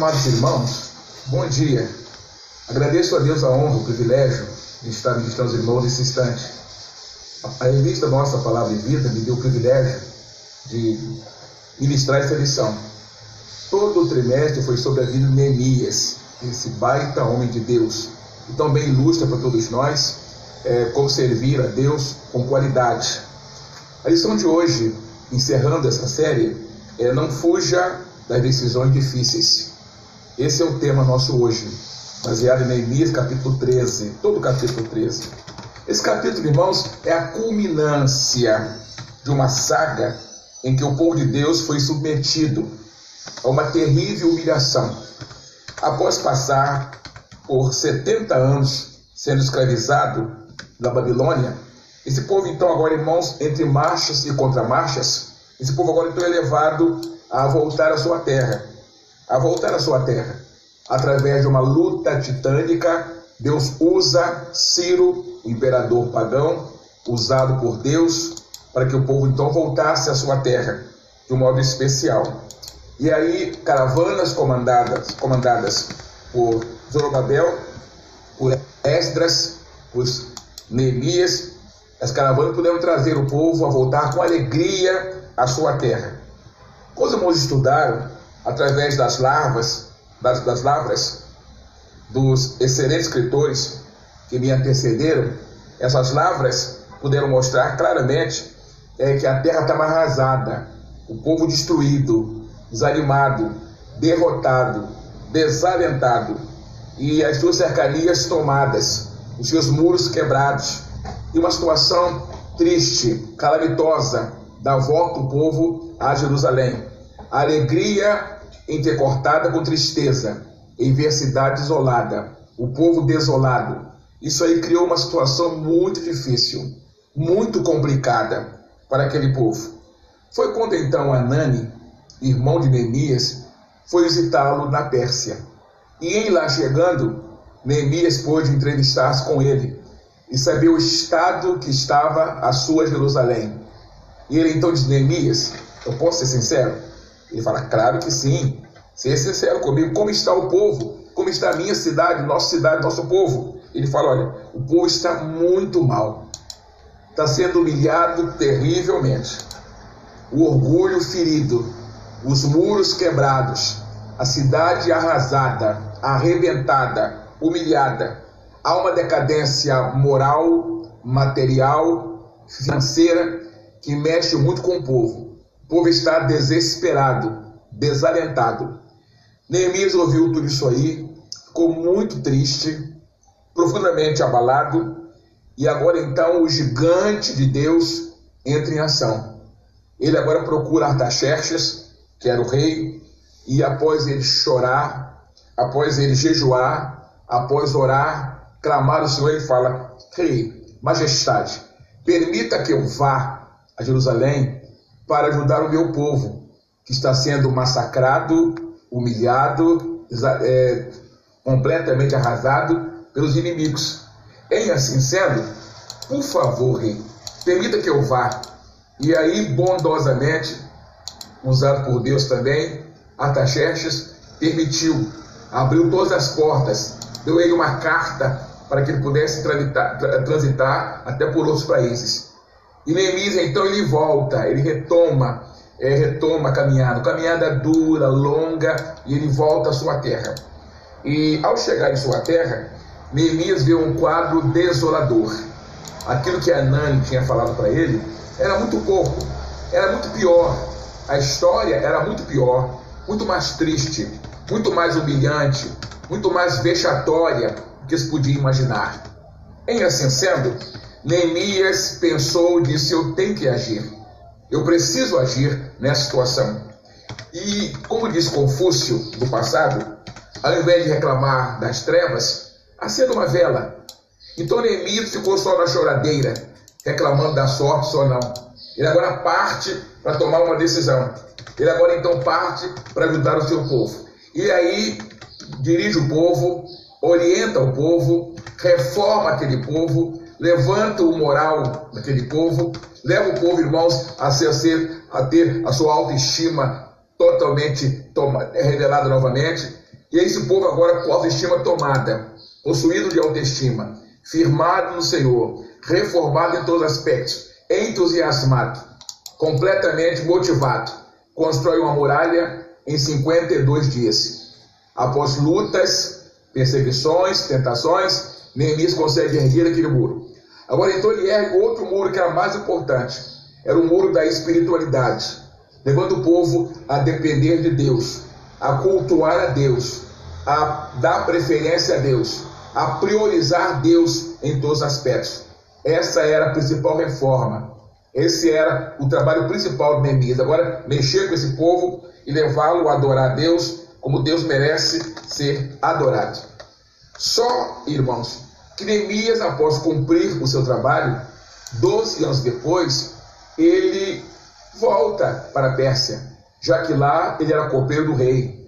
Amados irmãos, bom dia. Agradeço a Deus a honra, o privilégio de estar ministrando os irmãos nesse instante. A revista Nossa Palavra e Vida me deu o privilégio de ministrar essa lição. Todo o trimestre foi sobre a vida de Neemias, esse baita homem de Deus, e também ilustra para todos nós é, como servir a Deus com qualidade. A lição de hoje, encerrando essa série, é Não fuja das decisões difíceis. Esse é o tema nosso hoje, baseado em Neemias capítulo 13, todo o capítulo 13. Esse capítulo, irmãos, é a culminância de uma saga em que o povo de Deus foi submetido a uma terrível humilhação. Após passar por 70 anos sendo escravizado na Babilônia, esse povo então agora, irmãos, entre marchas e contramarchas, esse povo agora então é levado a voltar à sua terra a voltar à sua terra. Através de uma luta titânica, Deus usa Ciro, imperador pagão, usado por Deus, para que o povo então voltasse à sua terra de um modo especial. E aí, caravanas comandadas, comandadas por Zorobabel, por Esdras, por Neemias, as caravanas puderam trazer o povo a voltar com alegria à sua terra. Os irmãos estudaram através das larvas, das, das lavras dos excelentes escritores que me antecederam, essas lavras puderam mostrar claramente é, que a terra estava arrasada, o povo destruído, desanimado, derrotado, desalentado e as suas cercanias tomadas, os seus muros quebrados e uma situação triste, calamitosa da volta do povo a Jerusalém. Alegria intercortada com tristeza, em ver a cidade isolada, o povo desolado. Isso aí criou uma situação muito difícil, muito complicada para aquele povo. Foi quando então Anani, irmão de Neemias, foi visitá-lo na Pérsia. E em lá chegando, Neemias pôde entrevistar-se com ele e saber o estado que estava a sua Jerusalém. E ele então diz: Neemias, eu posso ser sincero? Ele fala, claro que sim. Seja sincero comigo, como está o povo? Como está a minha cidade, nossa cidade, nosso povo? Ele fala, olha, o povo está muito mal. Está sendo humilhado terrivelmente. O orgulho ferido, os muros quebrados, a cidade arrasada, arrebentada, humilhada. Há uma decadência moral, material, financeira que mexe muito com o povo. Povo está desesperado, desalentado. Neemias ouviu tudo isso aí, ficou muito triste, profundamente abalado, e agora então o gigante de Deus entra em ação. Ele agora procura Artaxerxes, que era o rei, e após ele chorar, após ele jejuar, após orar, clamar o Senhor, ele fala: Rei, majestade, permita que eu vá a Jerusalém para ajudar o meu povo, que está sendo massacrado, humilhado, é, completamente arrasado pelos inimigos. Em assim sendo, por favor, rei, permita que eu vá. E aí, bondosamente, usado por Deus também, Artaxerxes permitiu, abriu todas as portas, deu ele uma carta para que ele pudesse transitar, transitar até por outros países. E Neemias, então, ele volta, ele retoma, é, retoma a caminhada, caminhada dura, longa, e ele volta à sua terra. E ao chegar em sua terra, Neemias vê um quadro desolador. Aquilo que Anani tinha falado para ele era muito pouco, era muito pior. A história era muito pior, muito mais triste, muito mais humilhante, muito mais vexatória do que se podia imaginar. Em assim sendo, Neemias pensou e disse: Eu tenho que agir. Eu preciso agir nessa situação. E, como disse Confúcio do passado, ao invés de reclamar das trevas, acenda uma vela. Então Neemias ficou só na choradeira, reclamando da sorte só não. Ele agora parte para tomar uma decisão. Ele agora então parte para ajudar o seu povo. E aí dirige o povo, orienta o povo, reforma aquele povo levanta o moral daquele povo, leva o povo, irmãos, a, ser, a, ser, a ter a sua autoestima totalmente toma, revelada novamente, E esse povo agora com autoestima tomada, possuído de autoestima, firmado no Senhor, reformado em todos os aspectos, entusiasmado, completamente motivado, constrói uma muralha em 52 dias. Após lutas, perseguições, tentações, Neemias consegue erguer aquele muro. Agora então ele ergue outro muro que era mais importante. Era o muro da espiritualidade, levando o povo a depender de Deus, a cultuar a Deus, a dar preferência a Deus, a priorizar Deus em todos os aspectos. Essa era a principal reforma. Esse era o trabalho principal de Neemias. Agora, mexer com esse povo e levá-lo a adorar a Deus como Deus merece ser adorado. Só, irmãos, que Neemias, após cumprir o seu trabalho, 12 anos depois, ele volta para a Pérsia, já que lá ele era copeiro do rei,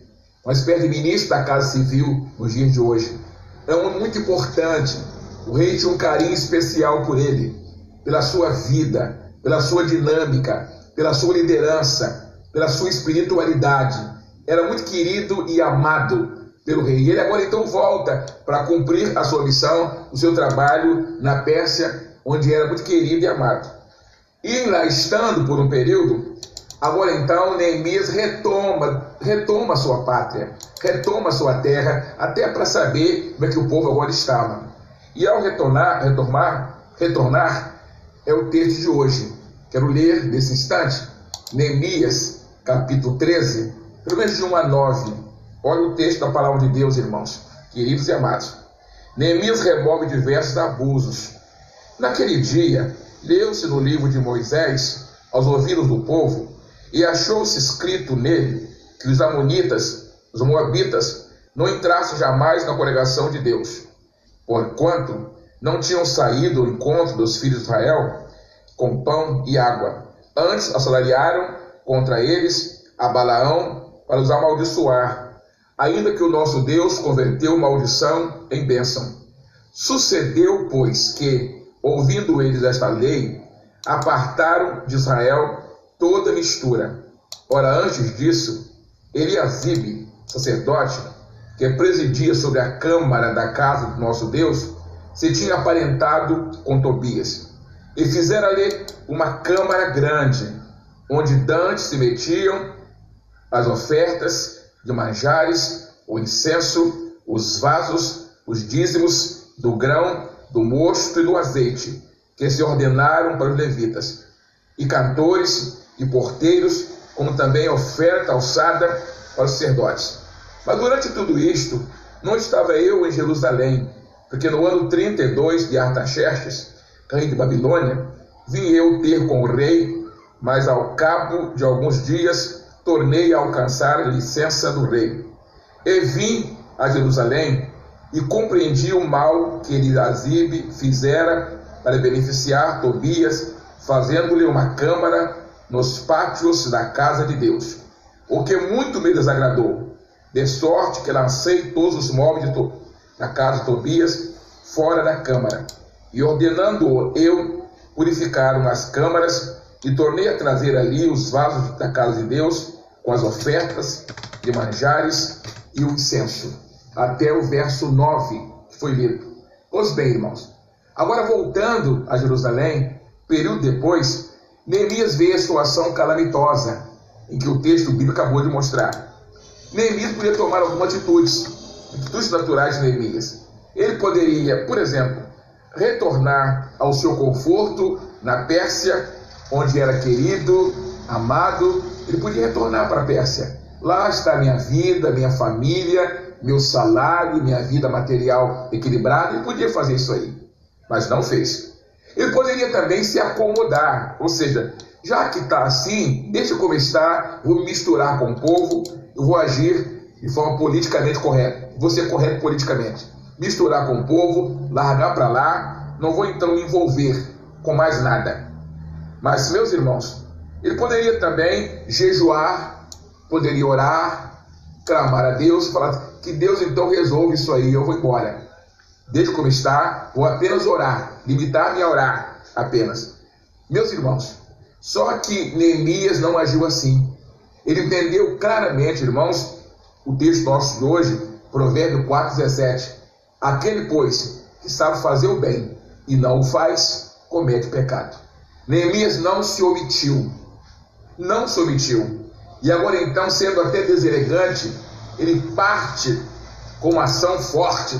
uma espécie de ministro da Casa Civil nos dias de hoje. É um muito importante. O rei tinha um carinho especial por ele, pela sua vida, pela sua dinâmica, pela sua liderança, pela sua espiritualidade. Era muito querido e amado pelo rei. E ele agora então volta para cumprir a sua missão, o seu trabalho na Pérsia, onde era muito querido e amado. E lá estando por um período, agora então Neemias retoma, retoma a sua pátria, retoma a sua terra, até para saber como é que o povo agora estava. E ao retornar, retornar, retornar, é o texto de hoje. Quero ler nesse instante, Neemias, capítulo 13, pelo menos de 1 a 9. Olha o texto da palavra de Deus, irmãos, queridos e amados. Neemias remove diversos abusos. Naquele dia, leu-se no livro de Moisés, aos ouvidos do povo, e achou-se escrito nele que os Amonitas, os Moabitas, não entrassem jamais na congregação de Deus, porquanto não tinham saído ao encontro dos filhos de Israel com pão e água. Antes assalariaram contra eles a Balaão para os amaldiçoar, ainda que o nosso Deus converteu maldição em bênção. Sucedeu, pois, que, ouvindo eles esta lei, apartaram de Israel toda mistura. Ora, antes disso, Eliasibe, sacerdote, que presidia sobre a câmara da casa do nosso Deus, se tinha aparentado com Tobias. E fizeram ali uma câmara grande, onde dantes se metiam as ofertas de manjares, o incenso, os vasos, os dízimos do grão, do mosto e do azeite, que se ordenaram para os levitas, e cantores e porteiros, como também oferta alçada para os sacerdotes. Mas durante tudo isto, não estava eu em Jerusalém, porque no ano 32 de Artaxerxes, rei de Babilônia, vim eu ter com o rei, mas ao cabo de alguns dias tornei a alcançar a licença do rei. E vim a Jerusalém e compreendi o mal que Eliasibe fizera para beneficiar Tobias, fazendo-lhe uma câmara nos pátios da casa de Deus, o que muito me desagradou, de sorte que lancei todos os móveis da casa de Tobias fora da câmara, e ordenando eu purificaram as câmaras e tornei a trazer ali os vasos da casa de Deus com as ofertas de manjares e o incenso, até o verso 9 que foi lido. Pois bem, irmãos, agora voltando a Jerusalém, período depois, Neemias vê a situação calamitosa em que o texto bíblico acabou de mostrar. Neemias podia tomar algumas atitudes, atitudes naturais de Neemias. Ele poderia, por exemplo, retornar ao seu conforto na Pérsia, onde era querido, amado, ele podia retornar para a Pérsia. Lá está minha vida, minha família, meu salário, minha vida material equilibrada. Ele podia fazer isso aí, mas não fez. Ele poderia também se acomodar, ou seja, já que está assim, deixa como está, vou me misturar com o povo, eu vou agir de forma politicamente correta, vou ser correto politicamente. Misturar com o povo, largar para lá, não vou então me envolver com mais nada. Mas, meus irmãos, ele poderia também jejuar, poderia orar, clamar a Deus, falar que Deus então resolve isso aí, eu vou embora. Deixa como está, vou apenas orar, limitar-me a orar apenas. Meus irmãos, só que Neemias não agiu assim. Ele entendeu claramente, irmãos, o texto nosso de hoje, Provérbio 4,17. Aquele, pois, que sabe fazer o bem e não o faz, comete pecado. Neemias não se omitiu. Não se omitiu. E agora, então, sendo até deselegante, ele parte com uma ação forte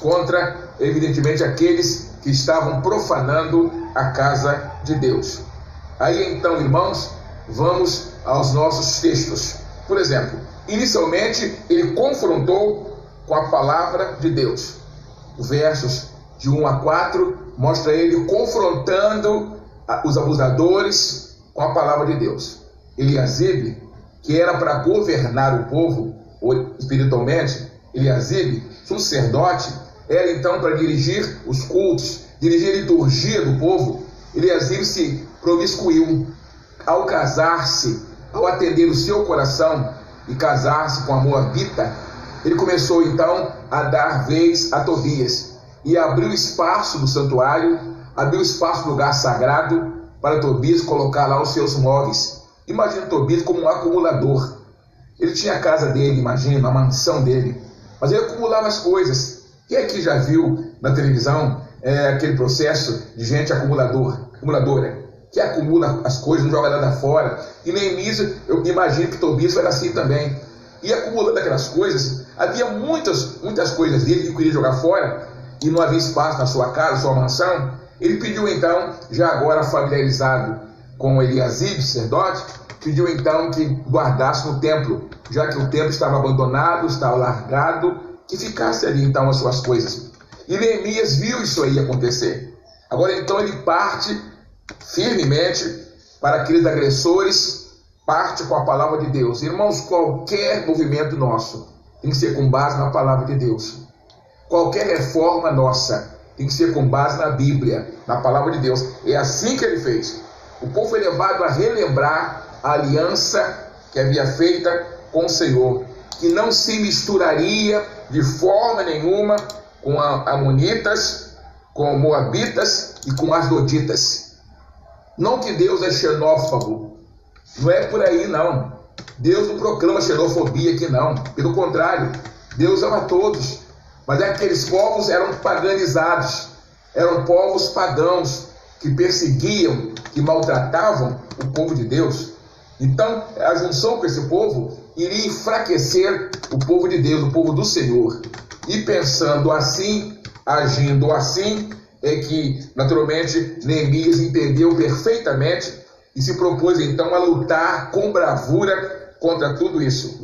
contra, evidentemente, aqueles que estavam profanando a casa de Deus. Aí então, irmãos, vamos aos nossos textos. Por exemplo, inicialmente ele confrontou com a palavra de Deus. Versos de 1 a 4 mostra ele confrontando os abusadores com a palavra de Deus. Eliasibe, que era para governar o povo espiritualmente, Eliasibe, sacerdote, era então para dirigir os cultos, dirigir a liturgia do povo. Eliasibe se promiscuiu ao casar-se, ao atender o seu coração e casar-se com a Moabita. Ele começou então a dar vez a Tobias e abriu espaço no santuário, abriu espaço no lugar sagrado para Tobias colocar lá os seus móveis. Imagina Tobias como um acumulador. Ele tinha a casa dele, imagina, a mansão dele, mas ele acumulava as coisas. Quem aqui já viu na televisão é, aquele processo de gente acumulador, acumuladora, que acumula as coisas, não joga nada fora. E Neemias, eu imagino que Tobias era assim também. E acumulando aquelas coisas, havia muitas, muitas coisas dele que queria jogar fora e não havia espaço na sua casa, sua mansão. Ele pediu então, já agora familiarizado com Eliasib, sacerdote, pediu então que guardasse no templo, já que o templo estava abandonado, estava largado, que ficasse ali então as suas coisas. E Neemias viu isso aí acontecer. Agora então ele parte firmemente para aqueles agressores, parte com a palavra de Deus. Irmãos, qualquer movimento nosso tem que ser com base na palavra de Deus. Qualquer reforma nossa tem que ser com base na Bíblia, na palavra de Deus. É assim que ele fez. O povo foi levado a relembrar a aliança que havia feita com o Senhor, que não se misturaria de forma nenhuma com Amonitas, com Moabitas e com Asdoditas. Não que Deus é xenófobo, não é por aí não. Deus não proclama xenofobia aqui não, pelo contrário, Deus ama todos. Mas é que aqueles povos eram paganizados, eram povos pagãos que perseguiam, que maltratavam o povo de Deus. Então, a junção com esse povo iria enfraquecer o povo de Deus, o povo do Senhor. E pensando assim, agindo assim, é que, naturalmente, Neemias entendeu perfeitamente e se propôs então a lutar com bravura contra tudo isso.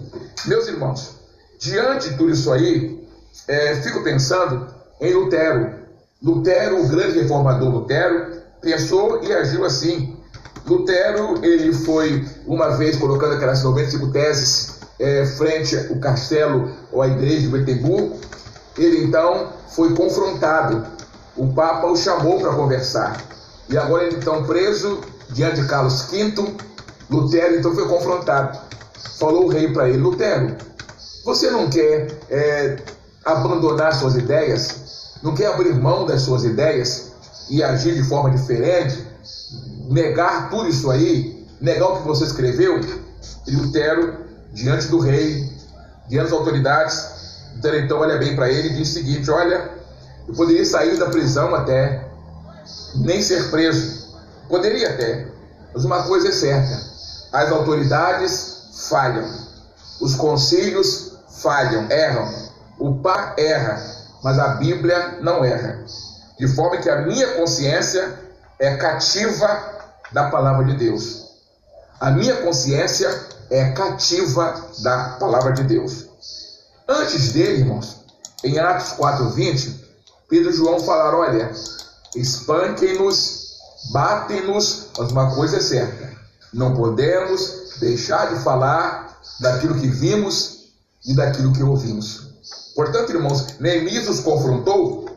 Meus irmãos, diante de tudo isso aí, é, fico pensando em Lutero. Lutero, o grande reformador Lutero, pensou e agiu assim. Lutero, ele foi uma vez colocando aquelas 95 teses é, frente ao castelo ou à igreja de Wittenberg, ele então foi confrontado. O Papa o chamou para conversar. E agora ele então preso diante de Carlos V, Lutero então foi confrontado. Falou o rei para ele, Lutero, você não quer é, abandonar suas ideias? Não quer abrir mão das suas ideias e agir de forma diferente? Negar tudo isso aí? Negar o que você escreveu? E Lutero, diante do rei, diante das autoridades, Lutero então olha bem para ele e diz o seguinte: Olha, eu poderia sair da prisão até, nem ser preso. Poderia até, mas uma coisa é certa: as autoridades falham, os concílios falham, erram, o par erra, mas a Bíblia não erra. De forma que a minha consciência é cativa da palavra de Deus. A minha consciência é cativa da palavra de Deus. Antes dele, irmãos, em Atos 4:20, Pedro e João falaram: olha, espanquem-nos, batem-nos, mas uma coisa é certa: não podemos deixar de falar daquilo que vimos e daquilo que ouvimos. Portanto, irmãos, Neemias os confrontou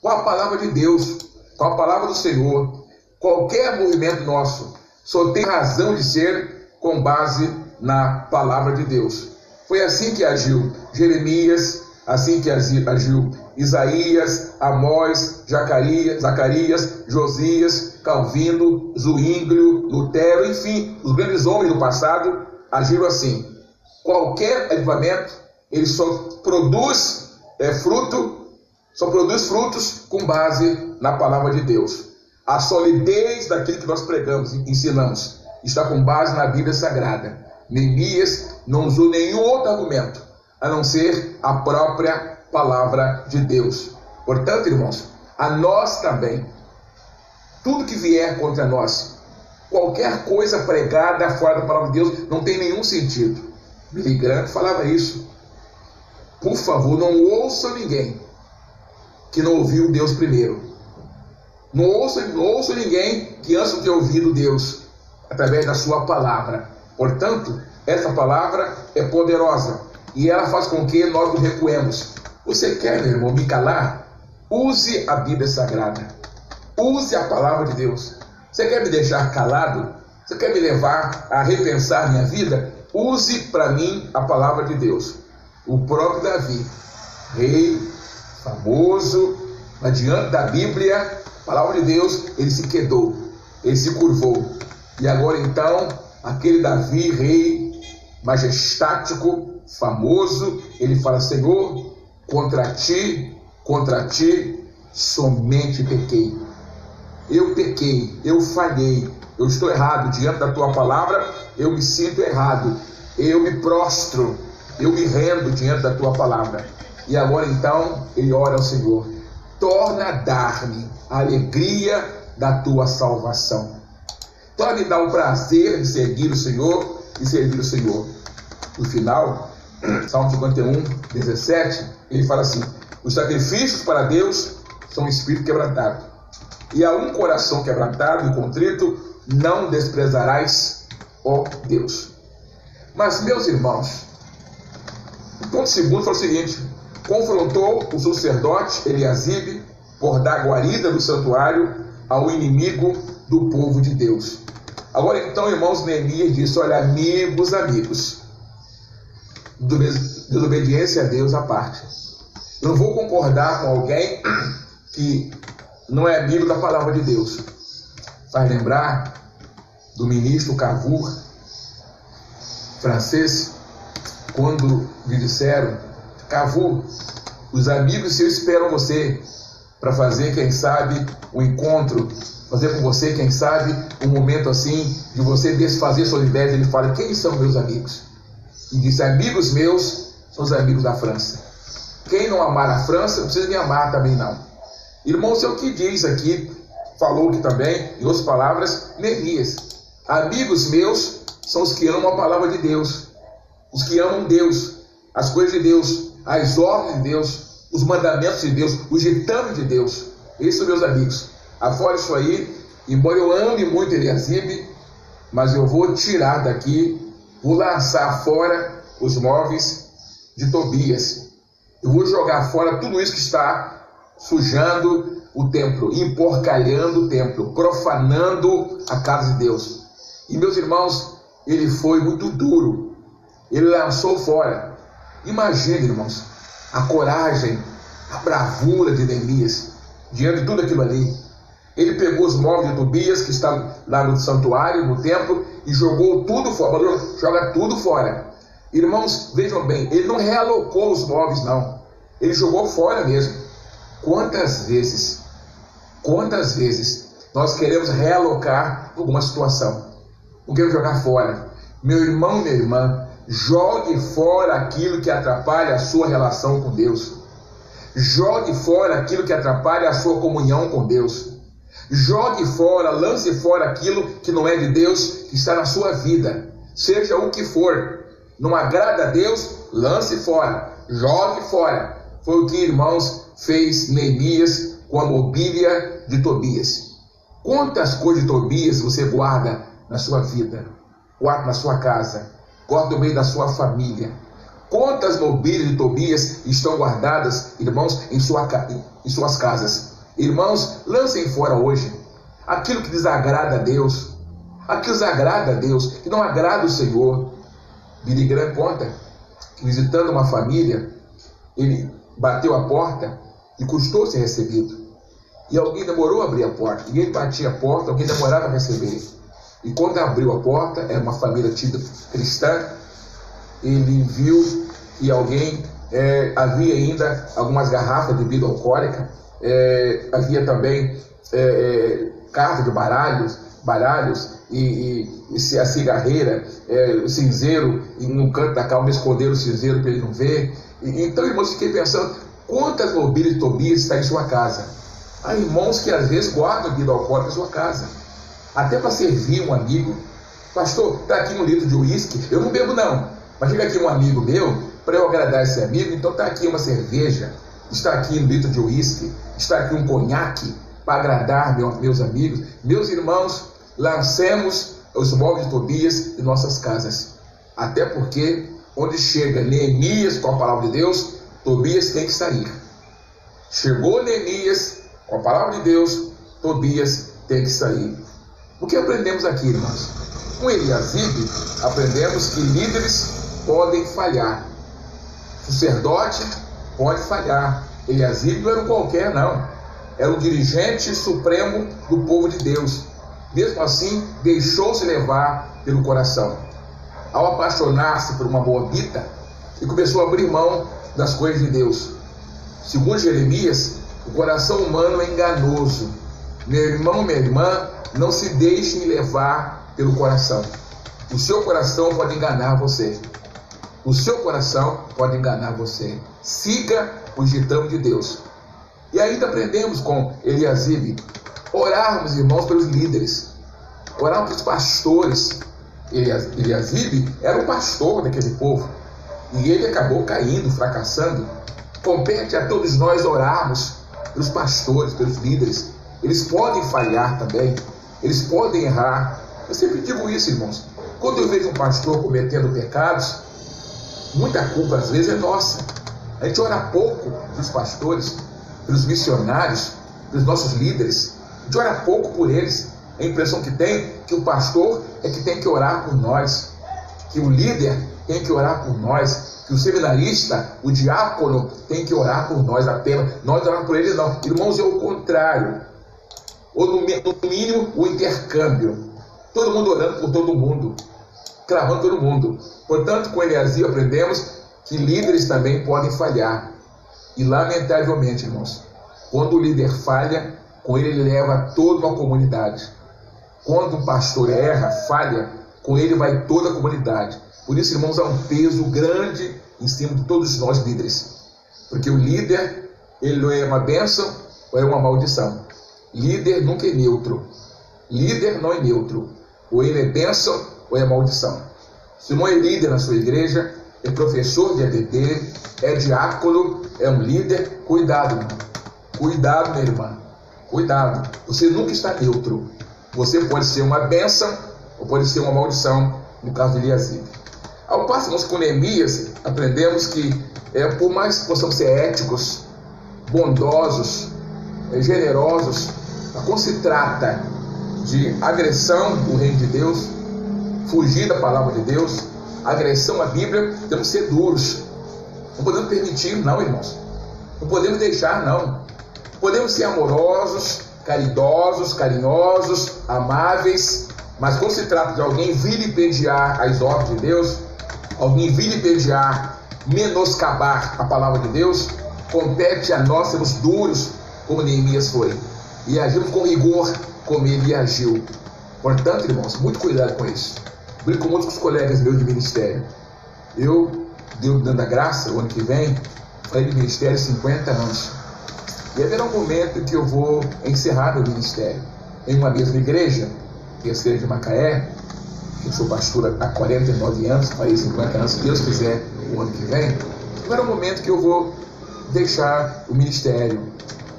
com a palavra de Deus, com a palavra do Senhor. Qualquer movimento nosso só tem razão de ser com base na palavra de Deus. Foi assim que agiu Jeremias, assim que agiu Isaías, Amós, Zacarias, Zacarias Josias, Calvino, Zuínglio, Lutero, enfim, os grandes homens do passado agiram assim. Qualquer avivamento ele só produz é, fruto, só produz frutos com base na palavra de Deus. A solidez daquilo que nós pregamos, ensinamos, está com base na Bíblia Sagrada. Neemias não usou nenhum outro argumento a não ser a própria palavra de Deus. Portanto, irmãos, a nós também, tudo que vier contra nós, qualquer coisa pregada fora da palavra de Deus, não tem nenhum sentido. Billy Graham falava isso. Por favor, não ouça ninguém que não ouviu Deus primeiro. Não ouça, não ouça ninguém que antes de ter ouvido Deus, através da sua palavra. Portanto, essa palavra é poderosa e ela faz com que nós nos recuemos. Você quer, meu irmão, me calar? Use a Bíblia Sagrada. Use a palavra de Deus. Você quer me deixar calado? Você quer me levar a repensar minha vida? Use para mim a palavra de Deus. O próprio Davi, rei famoso, mas diante da Bíblia, palavra de Deus, ele se quedou, ele se curvou. E agora então, aquele Davi, rei majestático, famoso, ele fala: Senhor, contra ti, contra ti, somente pequei. Eu pequei, eu falhei, eu estou errado diante da tua palavra, eu me sinto errado, eu me prostro, eu me rendo diante da tua palavra. E agora então ele ora ao Senhor: torna a dar-me a alegria da tua salvação. Torna-me dar o prazer de seguir o Senhor e servir o Senhor. No final, Salmo 51, 17, ele fala assim: os sacrifícios para Deus são um espírito quebrantado. E a um coração quebrantado e contrito não desprezarás, ó Deus. Mas, meus irmãos, ponto segundo foi o seguinte: confrontou o sacerdote Eliasibe por dar guarida do santuário ao inimigo do povo de Deus. Agora então, irmãos, Neemias disse: Olha, amigos, amigos, desobediência a Deus à parte. Eu não vou concordar com alguém que não é amigo da palavra de Deus. Faz lembrar do ministro Cavour, francês, quando lhe disseram: Cavour, os amigos seus esperam você para fazer, quem sabe, um encontro, fazer com você, quem sabe, um momento assim, de você desfazer suas ideias. Ele fala: Quem são meus amigos? E disse: Amigos meus são os amigos da França. Quem não amar a França, não precisa me amar também, não. Irmãos, é o que diz aqui, falou aqui também, em outras palavras, Neemias. Amigos meus são os que amam a palavra de Deus, os que amam Deus, as coisas de Deus, as ordens de Deus, os mandamentos de Deus, os ditames de Deus. São meus amigos. Afora isso aí, embora eu ame muito Eliasibe, mas eu vou tirar daqui, vou lançar fora os móveis de Tobias. Eu vou jogar fora tudo isso que está sujando o templo, emporcalhando o templo, profanando a casa de Deus. E meus irmãos, ele foi muito duro. Ele lançou fora. Imagine, irmãos, a coragem, a bravura de Neemias diante de tudo aquilo ali. Ele pegou os móveis de Tobias, que está lá no santuário, no templo, e jogou tudo fora. Joga tudo fora. Irmãos, vejam bem, ele não realocou os móveis, não. Ele jogou fora mesmo. Quantas vezes, quantas vezes nós queremos realocar alguma situação? Não queremos jogar fora. Meu irmão, minha irmã, jogue fora aquilo que atrapalha a sua relação com Deus. Jogue fora aquilo que atrapalha a sua comunhão com Deus. Jogue fora, lance fora aquilo que não é de Deus, que está na sua vida. Seja o que for. Não agrada a Deus, lance fora. Jogue fora. Foi o que, irmãos, fez Neemias com a mobília de Tobias. Quantas coisas de Tobias você guarda na sua vida? Guarda na sua casa, guarda no meio da sua família. Quantas mobílias de Tobias estão guardadas, irmãos, em, sua, em suas casas? Irmãos, lancem fora hoje aquilo que desagrada a Deus, aquilo que desagrada a Deus, que não agrada o Senhor. Billy Graham conta que visitando uma família, ele bateu a porta e custou ser recebido. E alguém demorou a abrir a porta. Ninguém batia a porta, alguém demorava a receber. E quando abriu a porta, era uma família tida cristã, ele viu que alguém é, havia ainda algumas garrafas de bebida alcoólica, é, havia também é, é carta de baralhos, baralhos e, e, e a cigarreira, é, o cinzeiro, e no canto da calma esconder o cinzeiro para ele não ver. E, então, irmãos, fiquei pensando, quantas mobílias de Tobias está em sua casa? Há irmãos que às vezes guardam bebida alcoólica em sua casa, até para servir um amigo. Pastor, está aqui um litro de uísque, eu não bebo não, mas chega aqui um amigo meu, para eu agradar esse amigo, então está aqui uma cerveja, está aqui um litro de uísque, está aqui um conhaque, para agradar meus amigos. Meus irmãos, lancemos os móveis de Tobias em nossas casas. Até porque, onde chega Neemias com a palavra de Deus, Tobias tem que sair. Chegou Neemias com a palavra de Deus, Tobias tem que sair. O que aprendemos aqui, irmãos? Com Eliasib, aprendemos que líderes podem falhar. Sacerdote pode falhar. Eliasib não era qualquer, não. Era o dirigente supremo do povo de Deus mesmo assim, deixou-se levar pelo coração. Ao apaixonar-se por uma boa vida, e começou a abrir mão das coisas de Deus. Segundo Jeremias, o coração humano é enganoso. Meu irmão, minha irmã, não se deixem levar pelo coração. O seu coração pode enganar você. O seu coração pode enganar você. Siga o ditame de Deus. E ainda aprendemos com Eliasib Orarmos, irmãos, pelos líderes. Orarmos pelos pastores. Eliasib era o pastor daquele povo. E ele acabou caindo, fracassando. Compete a todos nós orarmos pelos pastores, pelos líderes. Eles podem falhar também. Eles podem errar. Eu sempre digo isso, irmãos. Quando eu vejo um pastor cometendo pecados, muita culpa às vezes é nossa. A gente ora pouco pelos pastores, pelos missionários, pelos nossos líderes gente ora pouco por eles. A impressão que tem que o pastor é que tem que orar por nós, que o líder tem que orar por nós, que o seminarista, o diácono, tem que orar por nós apenas. Nós oramos por eles não. Irmãos, é o contrário. Ou no, mínimo, o intercâmbio. Todo mundo orando por todo mundo, cravando todo mundo. Portanto, com Eliasio aprendemos que líderes também podem falhar. E lamentavelmente, irmãos, quando o líder falha, com ele ele leva toda uma comunidade. Quando um pastor erra, falha, com ele vai toda a comunidade. Por isso, irmãos, há um peso grande em cima de todos nós líderes. Porque o líder, ele não é uma bênção ou é uma maldição. Líder nunca é neutro. Líder não é neutro. Ou ele é bênção ou é maldição. Se não é líder na sua igreja, é professor de ADD, é diácono, é um líder, cuidado, irmão. Cuidado, minha irmã. Cuidado, você nunca está neutro. Você pode ser uma bênção ou pode ser uma maldição, no caso de Eliasib. Ao passarmos com Neemias, aprendemos que, é, por mais que possamos ser éticos, bondosos, é, generosos, quando se trata de agressão do reino de Deus, fugir da palavra de Deus, agressão à Bíblia, temos que ser duros. Não podemos permitir, não, irmãos. Não podemos deixar, não. Podemos ser amorosos, caridosos, carinhosos, amáveis, mas quando se trata de alguém vilipendiar as ordens de Deus, alguém vilipendiar, menoscabar a palavra de Deus, compete a nós sermos duros, como Neemias foi, e agirmos com rigor, como ele agiu. Portanto, irmãos, muito cuidado com isso. Brinco muito com os colegas meus de ministério. Eu, Deus dando a graça, o ano que vem, falei de ministério 50 anos. E haverá um momento que eu vou encerrar meu ministério em uma mesma igreja, que é a igreja de Macaé, que eu sou pastor há 49 anos, farei 50 anos, se Deus quiser, o ano que vem. Haverá um momento que eu vou deixar o ministério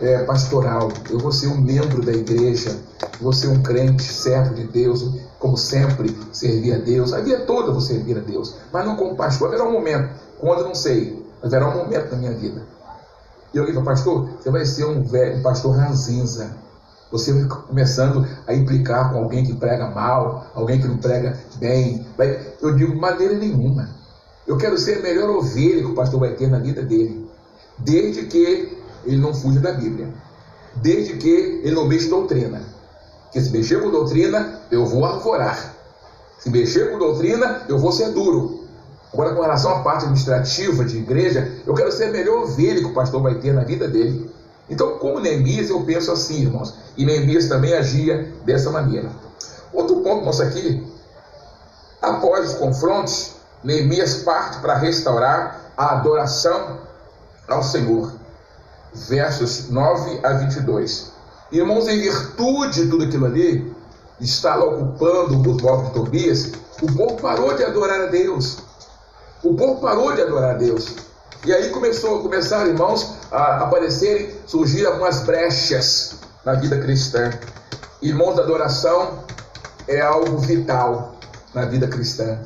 é, pastoral, eu vou ser um membro da igreja, vou ser um crente, servo de Deus, como sempre, servir a Deus. A vida toda eu vou servir a Deus, mas não como pastor. Haverá um momento, quando eu não sei, haverá um momento na minha vida e alguém fala, pastor, você vai ser um, velho, um pastor ranzinza. Você vai começando a implicar com alguém que prega mal, alguém que não prega bem. Eu digo, maneira nenhuma. Eu quero ser a melhor ovelha que o pastor vai ter na vida dele. Desde que ele não fuja da Bíblia. Desde que ele não mexa doutrina. Porque se mexer com doutrina, eu vou arvorar. Se mexer com doutrina, eu vou ser duro. Agora, com relação à parte administrativa de igreja, eu quero ser a melhor ovelha que o pastor vai ter na vida dele. Então, como Neemias, eu penso assim, irmãos. E Neemias também agia dessa maneira. Outro ponto nosso aqui, após os confrontos, Neemias parte para restaurar a adoração ao Senhor. Versos 9 a 22. Irmãos, em virtude de tudo aquilo ali, estava ocupando os blocos de Tobias, o povo parou de adorar a Deus. O povo parou de adorar a Deus. E aí começou, começaram, irmãos, a aparecerem, surgir algumas brechas na vida cristã. Irmãos, a adoração é algo vital na vida cristã.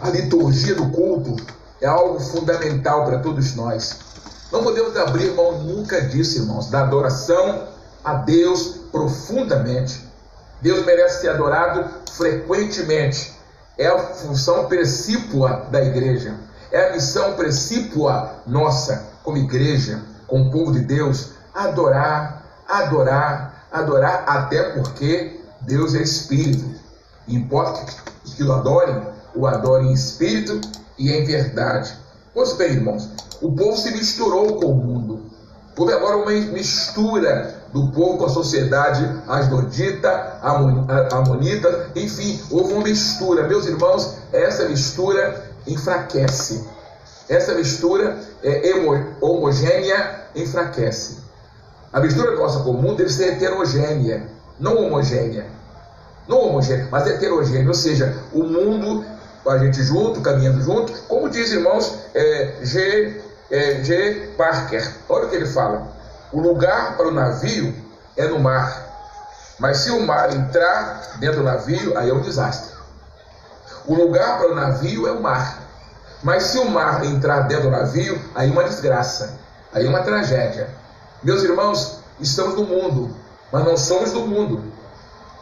A liturgia do culto é algo fundamental para todos nós. Não podemos abrir mão nunca disso, irmãos, da adoração a Deus profundamente. Deus merece ser adorado frequentemente. É a função precípua da igreja. É a missão precípua nossa, como igreja, como povo de Deus, adorar, adorar, adorar, até porque Deus é espírito. E importa que, que o adorem, o adorem em espírito e em verdade. Pois bem, irmãos, o povo se misturou com o mundo. Houve agora uma mistura do povo com a sociedade asdodita, amonita, enfim, houve uma mistura. Meus irmãos, essa mistura enfraquece. Essa mistura é homogênea enfraquece. A mistura nossa comum deve ser heterogênea, não homogênea. Não homogênea, mas heterogênea, ou seja, o mundo, a gente junto, caminhando junto, como diz, irmãos, é, G, é, G. Parker, olha o que ele fala. O lugar para o navio é no mar. Mas se o mar entrar dentro do navio, aí é um desastre. O lugar para o navio é o mar. Mas se o mar entrar dentro do navio, aí é uma desgraça. Aí é uma tragédia. Meus irmãos, estamos no mundo, mas não somos do mundo.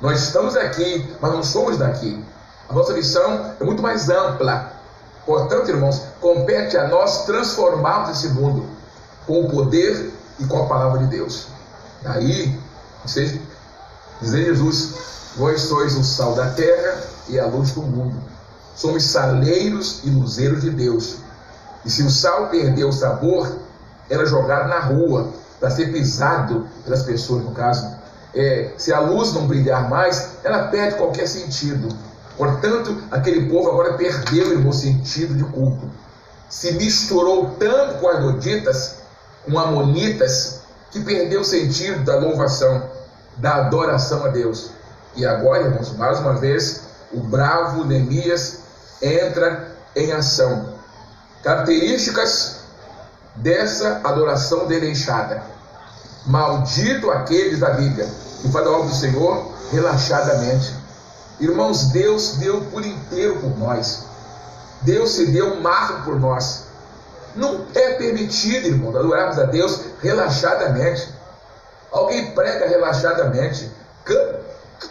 Nós estamos aqui, mas não somos daqui. A nossa missão é muito mais ampla. Portanto, irmãos, compete a nós transformarmos esse mundo com o poder e com a palavra de Deus. Daí, dizer Jesus, vós sois o sal da terra e a luz do mundo. Somos saleiros e luzeiros de Deus. E se o sal perder o sabor, era jogado na rua para ser pisado pelas pessoas, no caso. É, se a luz não brilhar mais, ela perde qualquer sentido. Portanto, aquele povo agora perdeu o sentido de culto. Se misturou tanto com as doditas com amonitas, que perdeu o sentido da louvação, da adoração a Deus. E agora, irmãos, mais uma vez, o bravo Neemias entra em ação. Características dessa adoração desleixada. Maldito aqueles da Bíblia que fazem a obra do Senhor relaxadamente. Irmãos, Deus deu por inteiro por nós. Deus se deu marco por nós. Não é permitido, irmão, adorarmos a Deus relaxadamente. Alguém prega relaxadamente,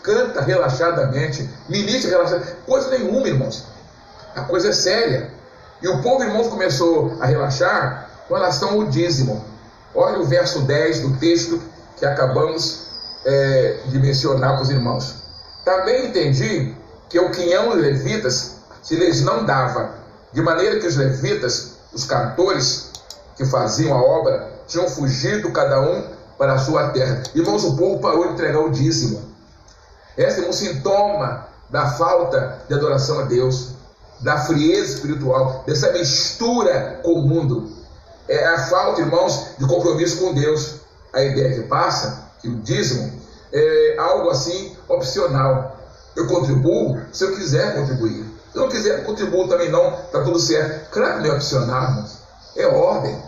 canta relaxadamente, ministra relaxadamente. Coisa nenhuma, irmãos. A coisa é séria. E o povo, irmãos, começou a relaxar com relação ao dízimo. Olha o verso 10 do texto que acabamos é, de mencionar para os irmãos. Também entendi que o quinhão dos levitas se lhes não dava, de maneira que os levitas os cantores que faziam a obra tinham fugido cada um para a sua terra. Irmãos, o povo parou de entregar o dízimo. Esse é um sintoma da falta de adoração a Deus, da frieza espiritual, dessa mistura com o mundo. É a falta, irmãos, de compromisso com Deus. A ideia que passa, que o dízimo é algo assim opcional. Eu contribuo se eu quiser contribuir. Se não quiser, contribuo também não, está tudo certo. Claro que não é opcional, irmãos. É ordem.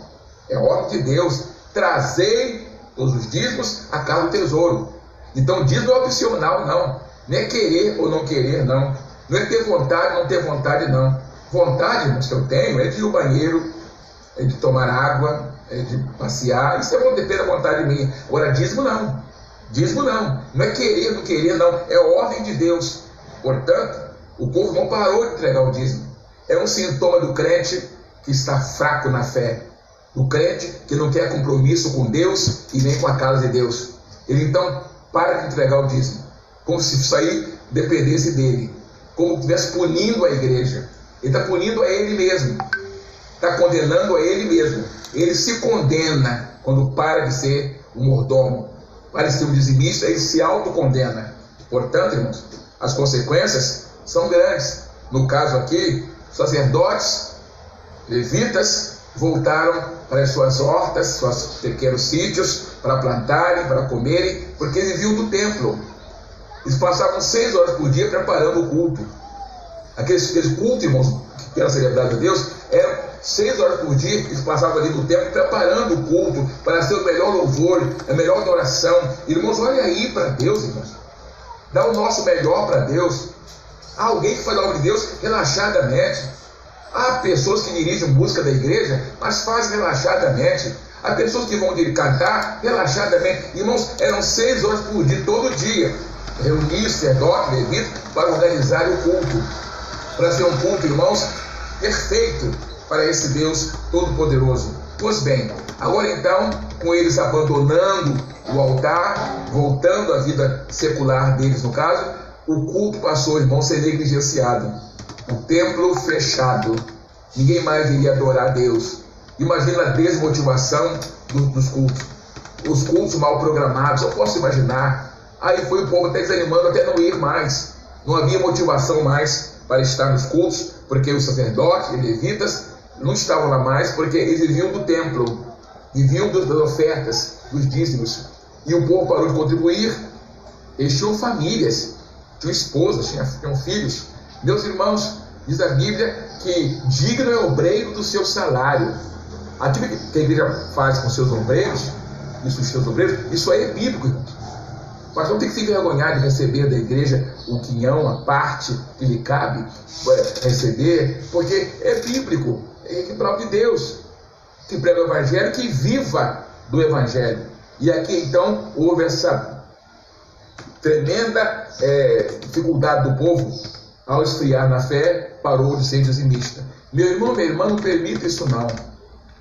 É ordem de Deus. Trazei todos os dízimos a casa do tesouro. Então, dízimo é opcional, não. Não é querer ou não querer, não. Não é ter vontade ou não ter vontade, não. Vontade, irmãos, que eu tenho é de ir ao banheiro, é de tomar água, é de passear. Isso é bom depende da vontade minha. Agora, dízimo não. Dízimo não. Não é querer não querer, não. É ordem de Deus. Portanto, o povo não parou de entregar o dízimo. É um sintoma do crente que está fraco na fé. Do crente que não quer compromisso com Deus e nem com a casa de Deus. Ele então para de entregar o dízimo. Como se isso aí dependesse dele. Como se estivesse punindo a igreja. Ele está punindo a ele mesmo. Está condenando a ele mesmo. Ele se condena quando para de ser um mordomo. Para ser um dizimista, ele se autocondena. Portanto, irmãos, as consequências são grandes. No caso aqui, sacerdotes, levitas, voltaram para as suas hortas, seus pequenos sítios, para plantarem, para comerem, porque eles viviam do templo. Eles passavam seis horas por dia preparando o culto. Aqueles, aqueles cultos, irmãos, que era a Deus, eram seis horas por dia, eles passavam ali no templo preparando o culto para ser o melhor louvor, a melhor adoração. Irmãos, olha aí para Deus, irmãos. Dá o nosso melhor para Deus. Há alguém que faz a obra de Deus relaxadamente. Há pessoas que dirigem música da igreja, mas fazem relaxadamente. Há pessoas que vão cantar relaxadamente. Irmãos, eram seis horas por dia, todo dia. Reunir sacerdote, levita, para organizar o culto. Para ser um culto, irmãos, perfeito para esse Deus Todo-Poderoso. Pois bem, agora então, com eles abandonando o altar, voltando à vida secular deles, no caso, o culto passou, irmão, a ser negligenciado. O templo fechado. Ninguém mais iria adorar a Deus. Imagina a desmotivação do, dos cultos. Os cultos mal programados, eu posso imaginar. Aí foi o povo até desanimando até não ir mais. Não havia motivação mais para estar nos cultos, porque os sacerdotes e levitas não estavam lá mais, porque eles viviam do templo, viviam das ofertas, dos dízimos. E o povo parou de contribuir. Eles tinham famílias, tinham esposas, tinham, tinham filhos. Meus irmãos, diz a Bíblia que digno é o obreiro do seu salário. Aquilo que a igreja faz com seus obreiros, isso seus obreiros, isso aí é bíblico, irmãos. Mas não tem que se envergonhar de receber da igreja o quinhão, a parte que lhe cabe é, receber, porque é bíblico, é próprio de Deus, que prega o evangelho, que viva do evangelho. E aqui então houve essa tremenda é, dificuldade do povo ao esfriar na fé, parou de ser dizimista. Meu irmão, minha irmã, não permita isso não.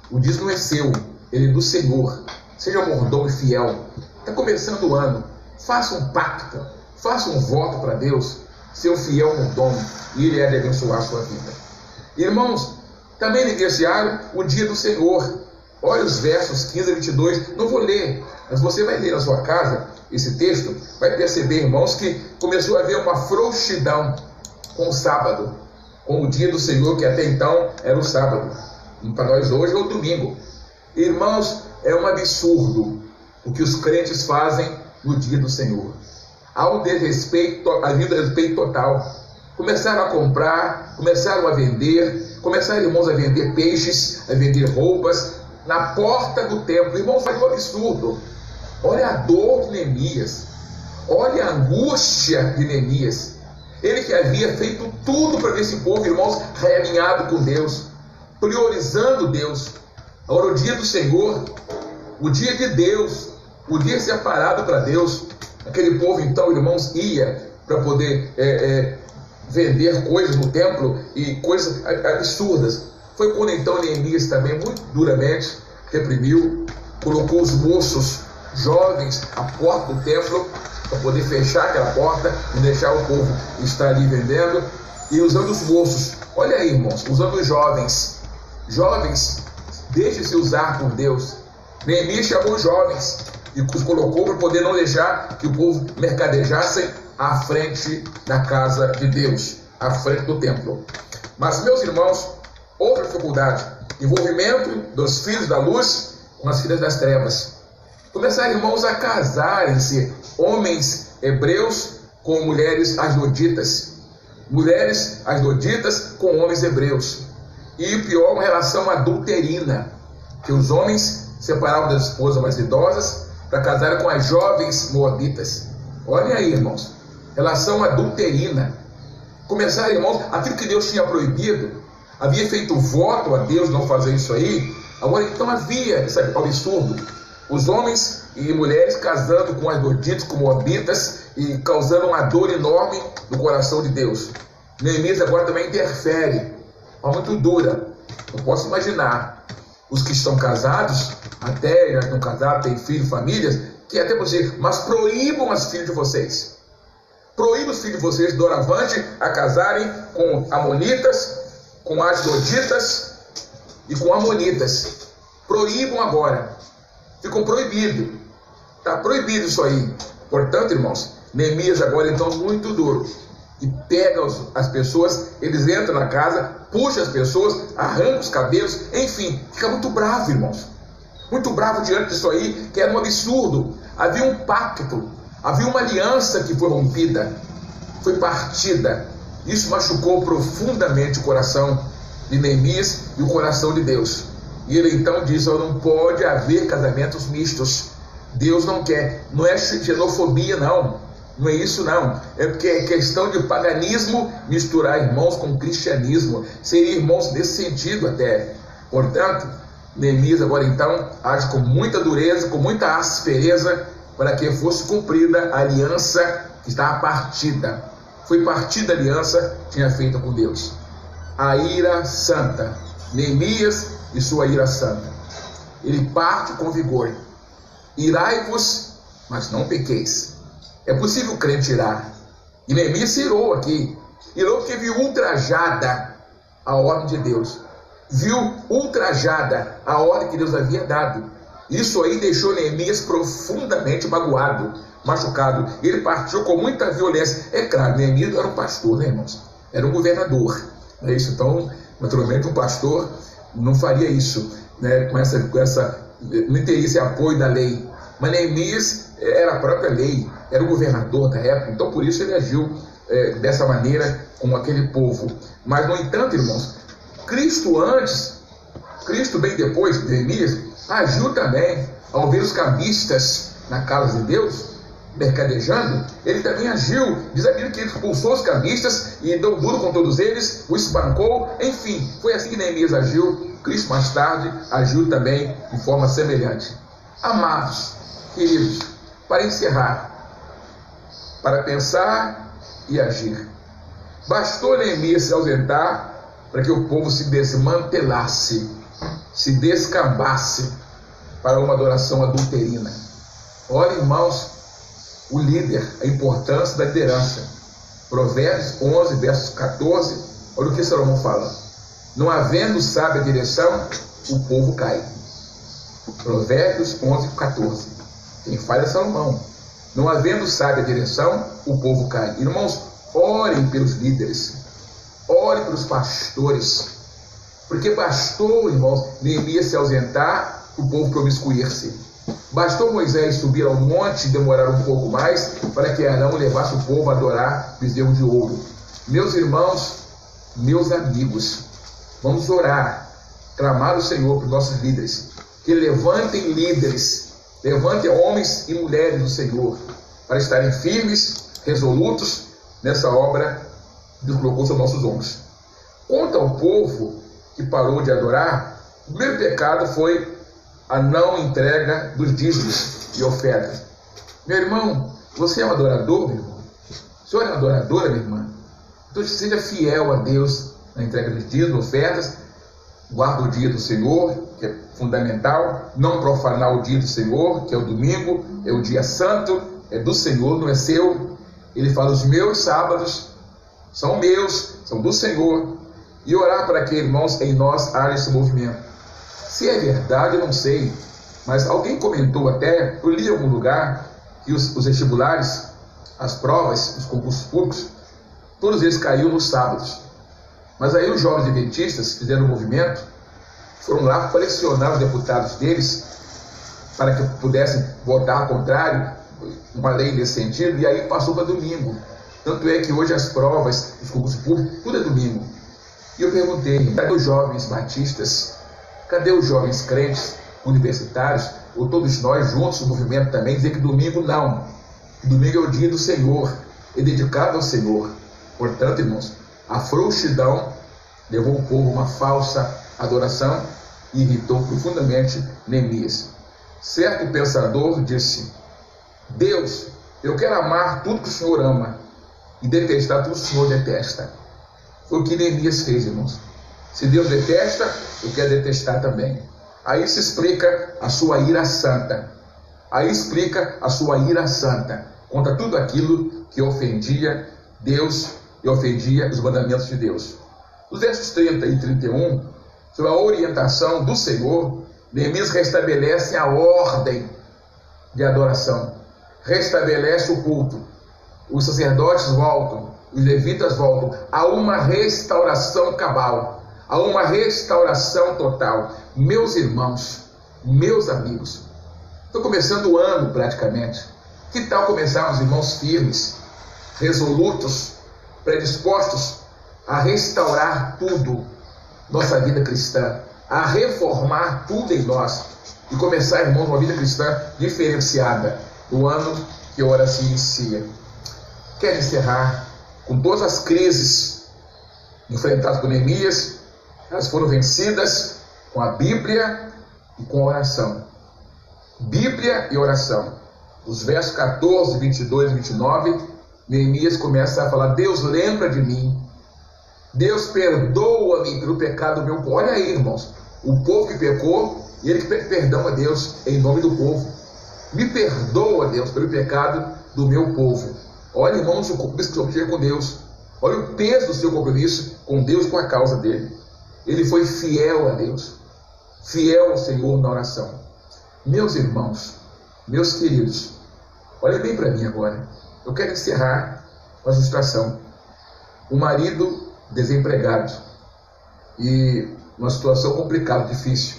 O dízimo é seu, ele é do Senhor. Seja mordomo e fiel. Está começando o ano. Faça um pacto, faça um voto para Deus, ser um fiel mordomo, e Ele é de abençoar a sua vida. Irmãos, também negligenciaram o dia do Senhor. Olha os versos 15 a 22. Não vou ler, mas você vai ler na sua casa esse texto, vai perceber, irmãos, que começou a haver uma frouxidão com o sábado, com o dia do Senhor, que até então era o sábado. E para nós hoje é o domingo. Irmãos, é um absurdo o que os crentes fazem no dia do Senhor. Há um desrespeito, havia um desrespeito total. Começaram a comprar, começaram a vender, começaram, irmãos, a vender peixes, a vender roupas na porta do templo. Irmãos, faz um absurdo. Olha a dor de Neemias. Olha a angústia de Neemias. Ele que havia feito tudo para ver esse povo, irmãos, realinhado com Deus, priorizando Deus. Agora, o dia do Senhor, o dia de Deus, o dia separado para Deus, aquele povo, então, irmãos, ia para poder é, é, vender coisas no templo e coisas absurdas. Foi quando então Neemias também, muito duramente, reprimiu, colocou os moços jovens à porta do templo para poder fechar aquela porta e deixar o povo estar ali vendendo e usando os moços. Olha aí, irmãos, usando os jovens. Jovens, deixe-se usar por Deus. Neemias chamou os jovens e os colocou para poder não deixar que o povo mercadejasse à frente da casa de Deus, à frente do templo. Mas, meus irmãos, outra dificuldade: envolvimento dos filhos da luz com as filhas das trevas. Começaram, irmãos, a casarem-se homens hebreus com mulheres asdoditas, mulheres asdoditas com homens hebreus. E pior, uma relação adulterina, que os homens separavam das esposas mais idosas para casar com as jovens moabitas. Olhem aí, irmãos, relação adulterina. Começaram, irmãos, aquilo que Deus tinha proibido, havia feito voto a Deus não fazer isso aí, agora então havia esse absurdo os homens e mulheres casando com adorditos, com moabitas e causando uma dor enorme no coração de Deus. Neemias agora também interfere, uma muito dura. Eu posso imaginar os que estão casados, até já estão casados, têm filhos, famílias, que até você, mas proíbam as filhas de vocês. Proíbam os filhos de vocês, doravante, a casarem com amonitas, com as doditas e com amonitas. Proíbam agora. Ficou proibido. Está proibido isso aí. Portanto, irmãos, Neemias agora então muito duro. E pega as pessoas, eles entram na casa, puxa as pessoas, arranca os cabelos, enfim, fica muito bravo, irmãos. Muito bravo diante disso aí, que era um absurdo. Havia um pacto, havia uma aliança que foi rompida, foi partida. Isso machucou profundamente o coração de Neemias e o coração de Deus. E ele então diz: oh, não pode haver casamentos mistos. Deus não quer. Não é xenofobia, não. Não é isso, não. É porque é questão de paganismo misturar irmãos com cristianismo. Seria irmãos nesse sentido até. Portanto, Neemias agora então age com muita dureza, com muita aspereza, para que fosse cumprida a aliança que estava partida. Foi partida a aliança que tinha feita com Deus. A ira santa. Neemias e sua ira santa. Ele parte com vigor. Irai-vos, mas não pequeis. É possível o crente irar. E Neemias se irou aqui. Irou porque viu ultrajada a ordem de Deus. Viu ultrajada a ordem que Deus havia dado. Isso aí deixou Neemias profundamente magoado, machucado. Ele partiu com muita violência. É claro, Neemias era um pastor, né, irmãos? Era um governador. Não é isso? Então, naturalmente, um pastor não faria isso, né, com essa, com essa, não teria esse apoio da lei. Mas Neemias era a própria lei, era o governador da época, então por isso ele agiu é, dessa maneira com aquele povo. Mas, no entanto, irmãos, Cristo antes, Cristo bem depois de Neemias, agiu também ao ver os cambistas na casa de Deus, mercadejando, ele também agiu, diz a Bíblia que ele expulsou os cambistas e deu duro com todos eles, o espancou, enfim, foi assim que Neemias agiu, Cristo mais tarde agiu também de forma semelhante. Amados, queridos, para encerrar, para pensar e agir. Bastou Neemias se ausentar para que o povo se desmantelasse, se descambasse para uma adoração adulterina. Olha, irmãos, o líder, a importância da liderança. Provérbios 11, versos 14, olha o que Salomão fala. Não havendo sábia direção, o povo cai. Provérbios 11, 14. Quem fala é Salomão. Não havendo sábia direção, o povo cai. Irmãos, orem pelos líderes. Orem pelos pastores. Porque bastou, irmãos, Neemias se ausentar, o povo promiscuir-se. Bastou Moisés subir ao monte e demorar um pouco mais para que Arão levasse o povo a adorar bezerro de ouro. Meus irmãos, meus amigos, vamos orar, clamar o Senhor para os nossos líderes, que levantem líderes, levantem homens e mulheres do Senhor, para estarem firmes, resolutos nessa obra que Deus colocou sobre nossos ombros. Quanto ao povo que parou de adorar, o primeiro pecado foi a não entrega dos dízimos e ofertas. Meu irmão, você é um adorador, meu irmão? O senhor é uma adoradora, minha irmã? Então seja fiel a Deus na entrega dos dízimos, ofertas, guarda o dia do Senhor, que é fundamental, não profanar o dia do Senhor, que é o domingo, é o dia santo, é do Senhor, não é seu. Ele fala: os meus sábados são meus, são do Senhor. E orar para que, irmãos, em nós haja esse movimento. Se é verdade, eu não sei, mas alguém comentou até, eu li em algum lugar, que os, os vestibulares, as provas, os concursos públicos, todos eles caíam nos sábados. Mas aí os jovens adventistas fizeram um movimento, foram lá pressionar os deputados deles para que pudessem votar contrário, uma lei nesse sentido, e aí passou para domingo. Tanto é que hoje as provas, os concursos públicos, tudo é domingo. E eu perguntei, cadê os jovens batistas Cadê os jovens crentes, universitários, ou todos nós juntos no movimento também, dizer que domingo não. Domingo é o dia do Senhor, é dedicado ao Senhor. Portanto, irmãos, a frouxidão levou o povo a uma falsa adoração irritou profundamente Neemias. Certo pensador disse: Deus, eu quero amar tudo que o Senhor ama e detestar tudo que o Senhor detesta. Foi o que Neemias fez, irmãos. Se Deus detesta, eu quero detestar também. Aí se explica a sua ira santa. Aí explica a sua ira santa contra tudo aquilo que ofendia Deus e ofendia os mandamentos de Deus. Os versos 30 e 31, sob a orientação do Senhor, Neemias restabelece a ordem de adoração, restabelece o culto. Os sacerdotes voltam, os levitas voltam a uma restauração cabal, a uma restauração total. Meus irmãos, meus amigos, estou começando o ano praticamente. Que tal começarmos, irmãos, firmes, resolutos, predispostos a restaurar tudo, nossa vida cristã, a reformar tudo em nós e começar, irmãos, uma vida cristã diferenciada no ano que ora se inicia. Quero encerrar com todas as crises enfrentadas por Neemias, elas foram vencidas com a Bíblia e com a oração. Bíblia e oração. Os versos 14, 22 e 29, Neemias começa a falar: Deus lembra de mim. Deus perdoa-me pelo pecado do meu povo. Olha aí, irmãos. O povo que pecou e ele que pede perdão a Deus em nome do povo. Me perdoa, Deus, pelo pecado do meu povo. Olha, irmãos, o compromisso que eu tinha com Deus. Olha o peso do seu compromisso com Deus com a causa dele. Ele foi fiel a Deus, fiel ao Senhor na oração. Meus irmãos, meus queridos, olhem bem para mim agora. Eu quero encerrar com a ilustração. O marido desempregado e uma situação complicada, difícil.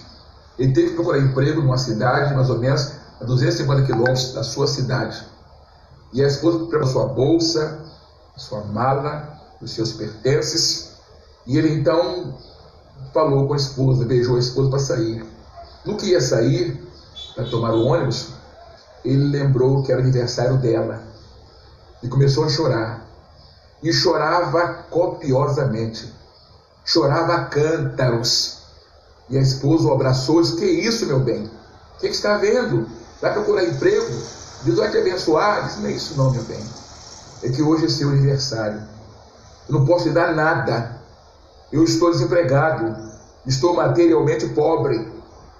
Ele teve que procurar emprego numa cidade mais ou menos a 250 quilômetros da sua cidade. E a esposa preparou sua bolsa, sua mala, os seus pertences. E ele então falou com a esposa, beijou a esposa para sair. No que ia sair, para tomar o ônibus, ele lembrou que era aniversário dela e começou a chorar. E chorava copiosamente, chorava cântaros. E a esposa o abraçou e disse: Que isso, meu bem? O que, que está vendo? Vai procurar emprego? Deus vai te abençoar? Disse: Não é isso, não, meu bem. É que hoje é seu aniversário. Eu não posso te dar nada. Eu estou desempregado. Estou materialmente pobre.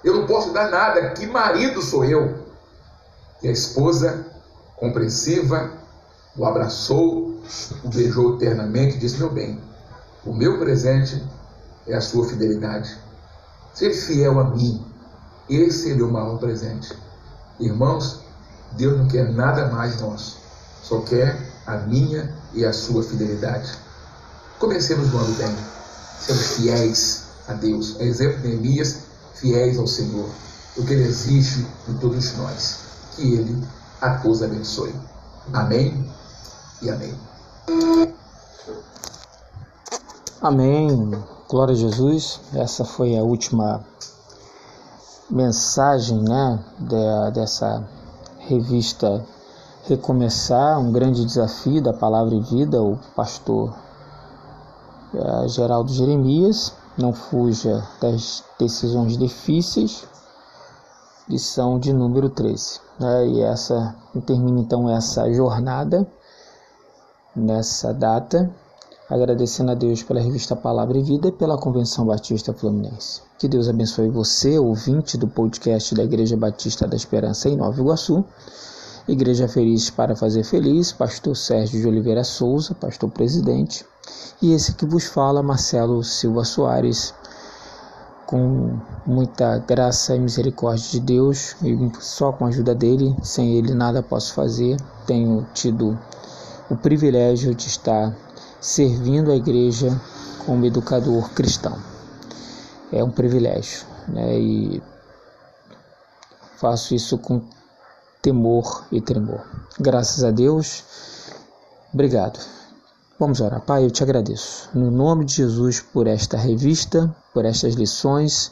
Eu não posso dar nada. Que marido sou eu? E a esposa, compreensiva, o abraçou, o beijou ternamente e disse: Meu bem, o meu presente é a sua fidelidade. Ser fiel a mim, esse é meu maior presente. Irmãos, Deus não quer nada mais nosso, só quer a minha e a sua fidelidade. Comecemos o ano bem, sendo fiéis a Deus. A exemplo de Neemias, fiéis ao Senhor, o que Ele exige de todos nós. Que Ele a todos abençoe. Amém e amém. Amém. Glória a Jesus. Essa foi a última mensagem, né, de, dessa revista Recomeçar, um grande desafio da Palavra e Vida, o pastor é, Geraldo Jeremias. Não fuja das decisões difíceis. Lição de número 13. Né, e essa termina então essa jornada nessa data, agradecendo a Deus pela revista Palavra e Vida e pela Convenção Batista Fluminense. Que Deus abençoe você, ouvinte do podcast da Igreja Batista da Esperança em Nova Iguaçu. Igreja Feliz para Fazer Feliz, Pastor Sérgio de Oliveira Souza, Pastor Presidente, e esse que vos fala, Marcelo Silva Soares, com muita graça e misericórdia de Deus, e só com a ajuda dele, sem ele nada posso fazer. Tenho tido o privilégio de estar servindo a igreja como educador cristão. É um privilégio, né? E faço isso com temor e tremor. Graças a Deus. Obrigado. Vamos orar. Pai, eu te agradeço. No nome de Jesus por esta revista, por estas lições,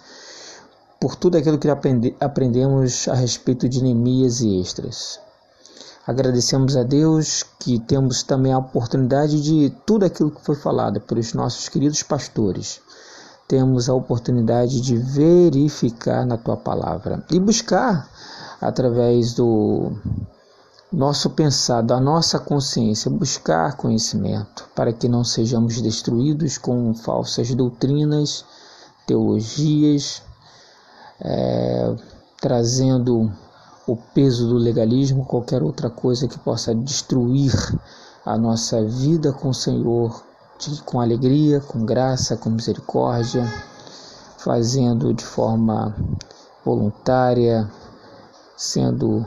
por tudo aquilo que aprendemos a respeito de Neemias e Extras. Agradecemos a Deus que temos também a oportunidade de tudo aquilo que foi falado pelos nossos queridos pastores. Temos a oportunidade de verificar na tua palavra e buscar através do nosso pensar, da nossa consciência, buscar conhecimento para que não sejamos destruídos com falsas doutrinas, teologias, é, trazendo o peso do legalismo, qualquer outra coisa que possa destruir a nossa vida com o Senhor de, com alegria, com graça, com misericórdia, fazendo de forma voluntária, sendo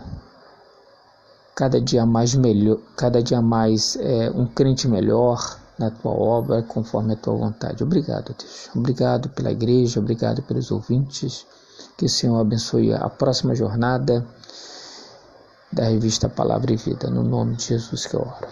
cada dia mais melhor, cada dia mais é, um crente melhor na tua obra, conforme a tua vontade. Obrigado, Deus. Obrigado pela igreja, obrigado pelos ouvintes. Que o Senhor abençoe a próxima jornada da revista Palavra e Vida. No nome de Jesus que eu oro.